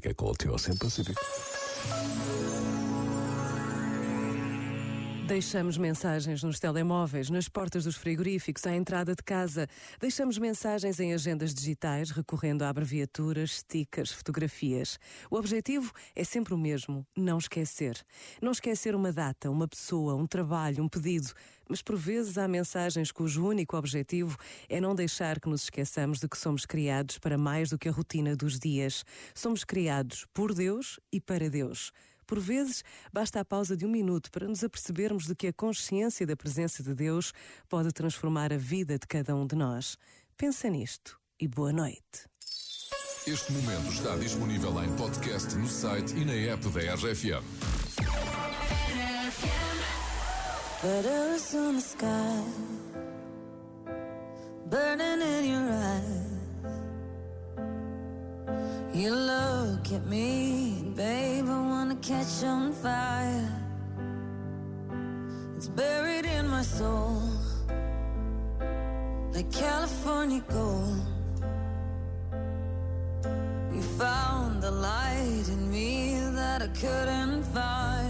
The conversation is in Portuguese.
Pacífica com o teu Oceano Pacífico. Deixamos mensagens nos telemóveis, nas portas dos frigoríficos, à entrada de casa. Deixamos mensagens em agendas digitais, recorrendo a abreviaturas, stickers, fotografias. O objetivo é sempre o mesmo: não esquecer. Não esquecer uma data, uma pessoa, um trabalho, um pedido. Mas por vezes há mensagens cujo único objetivo é não deixar que nos esqueçamos de que somos criados para mais do que a rotina dos dias. Somos criados por Deus e para Deus. Por vezes, basta a pausa de um minuto para nos apercebermos de que a consciência da presença de Deus pode transformar a vida de cada um de nós. Pensa nisto e boa noite. Este momento está disponível em podcast no site e na app da RFM. Letters on the sky, burning in your eyes. You look at me, babe, I wanna catch on fire. It's buried in my soul, like California gold. You found the light in me that I couldn't find.